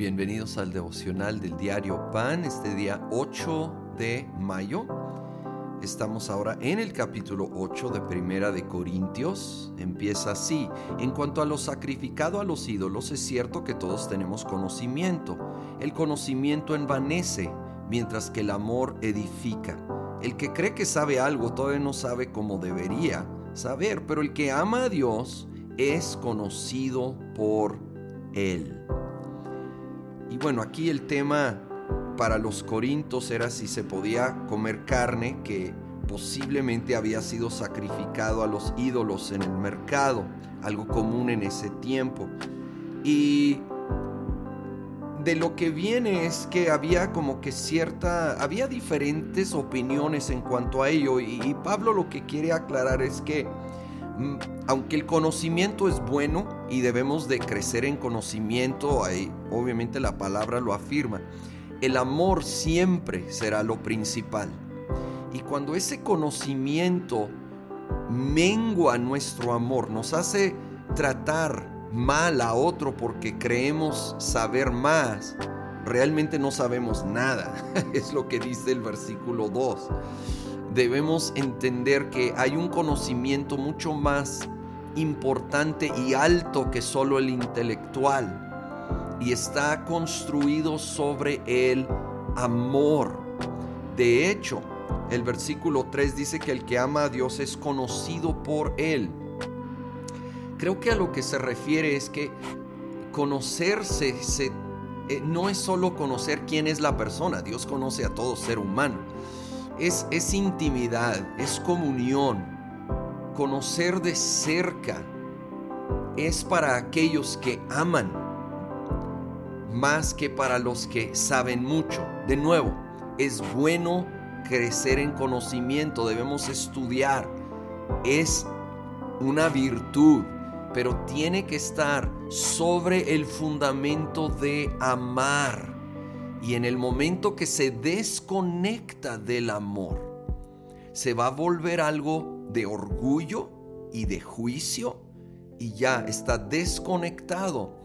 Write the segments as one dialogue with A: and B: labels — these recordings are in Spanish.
A: Bienvenidos al devocional del diario Pan, este día 8 de mayo. Estamos ahora en el capítulo 8 de Primera de Corintios. Empieza así. En cuanto a lo sacrificado a los ídolos, es cierto que todos tenemos conocimiento. El conocimiento envanece, mientras que el amor edifica. El que cree que sabe algo todavía no sabe como debería saber, pero el que ama a Dios es conocido por Él. Y bueno, aquí el tema para los corintos era si se podía comer carne que posiblemente había sido sacrificado a los ídolos en el mercado, algo común en ese tiempo. Y de lo que viene es que había como que cierta, había diferentes opiniones en cuanto a ello y, Pablo lo que quiere aclarar es que aunque el conocimiento es bueno y debemos de crecer en conocimiento, ahí, obviamente la palabra lo afirma, el amor siempre será lo principal. Y cuando ese conocimiento mengua nuestro amor, nos hace tratar mal a otro porque creemos saber más, realmente no sabemos nada. es lo que dice el versículo 2. Debemos entender que hay un conocimiento mucho más importante y alto que solo el intelectual y está construido sobre el amor. De hecho, el versículo 3 dice que el que ama a Dios es conocido por él. Creo que a lo que se refiere es que conocerse eh, no es solo conocer quién es la persona, Dios conoce a todo ser humano. Es, es intimidad, es comunión, conocer de cerca es para aquellos que aman más que para los que saben mucho. De nuevo, es bueno crecer en conocimiento, debemos estudiar. Es una virtud, pero tiene que estar sobre el fundamento de amar. Y en el momento que se desconecta del amor, se va a volver algo de orgullo y de juicio y ya está desconectado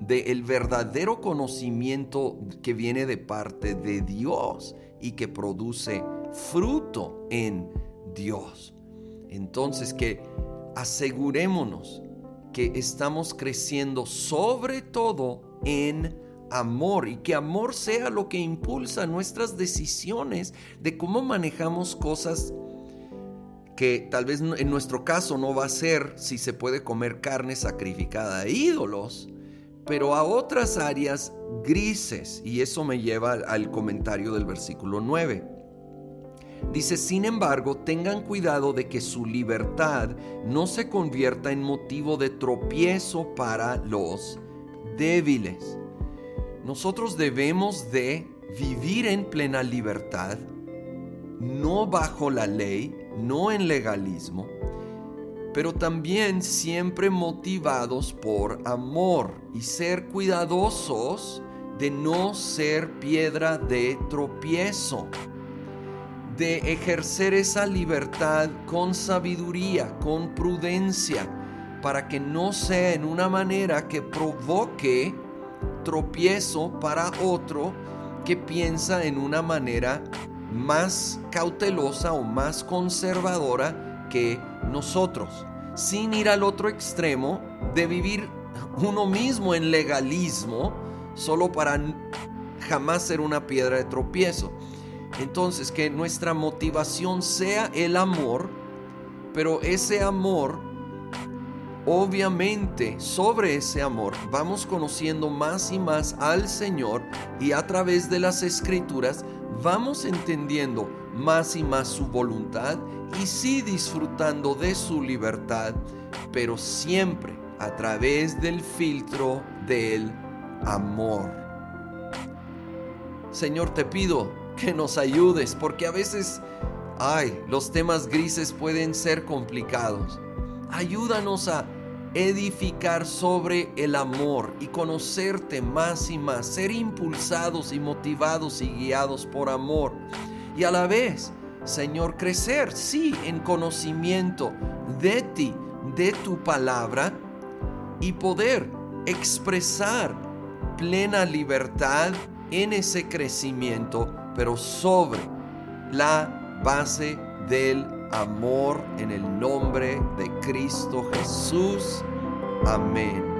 A: del verdadero conocimiento que viene de parte de Dios y que produce fruto en Dios. Entonces que asegurémonos que estamos creciendo sobre todo en amor y que amor sea lo que impulsa nuestras decisiones de cómo manejamos cosas que tal vez en nuestro caso no va a ser si se puede comer carne sacrificada a ídolos, pero a otras áreas grises. Y eso me lleva al comentario del versículo 9. Dice, sin embargo, tengan cuidado de que su libertad no se convierta en motivo de tropiezo para los débiles. Nosotros debemos de vivir en plena libertad, no bajo la ley, no en legalismo, pero también siempre motivados por amor y ser cuidadosos de no ser piedra de tropiezo, de ejercer esa libertad con sabiduría, con prudencia, para que no sea en una manera que provoque tropiezo para otro que piensa en una manera más cautelosa o más conservadora que nosotros, sin ir al otro extremo de vivir uno mismo en legalismo solo para jamás ser una piedra de tropiezo. Entonces, que nuestra motivación sea el amor, pero ese amor, obviamente, sobre ese amor, vamos conociendo más y más al Señor y a través de las escrituras vamos entendiendo más y más su voluntad y sí disfrutando de su libertad, pero siempre a través del filtro del amor. Señor, te pido que nos ayudes porque a veces, ay, los temas grises pueden ser complicados. Ayúdanos a edificar sobre el amor y conocerte más y más, ser impulsados y motivados y guiados por amor. Y a la vez, Señor, crecer, sí, en conocimiento de ti, de tu palabra y poder expresar plena libertad en ese crecimiento, pero sobre la base del amor en el nombre de Cristo Jesús. Amén.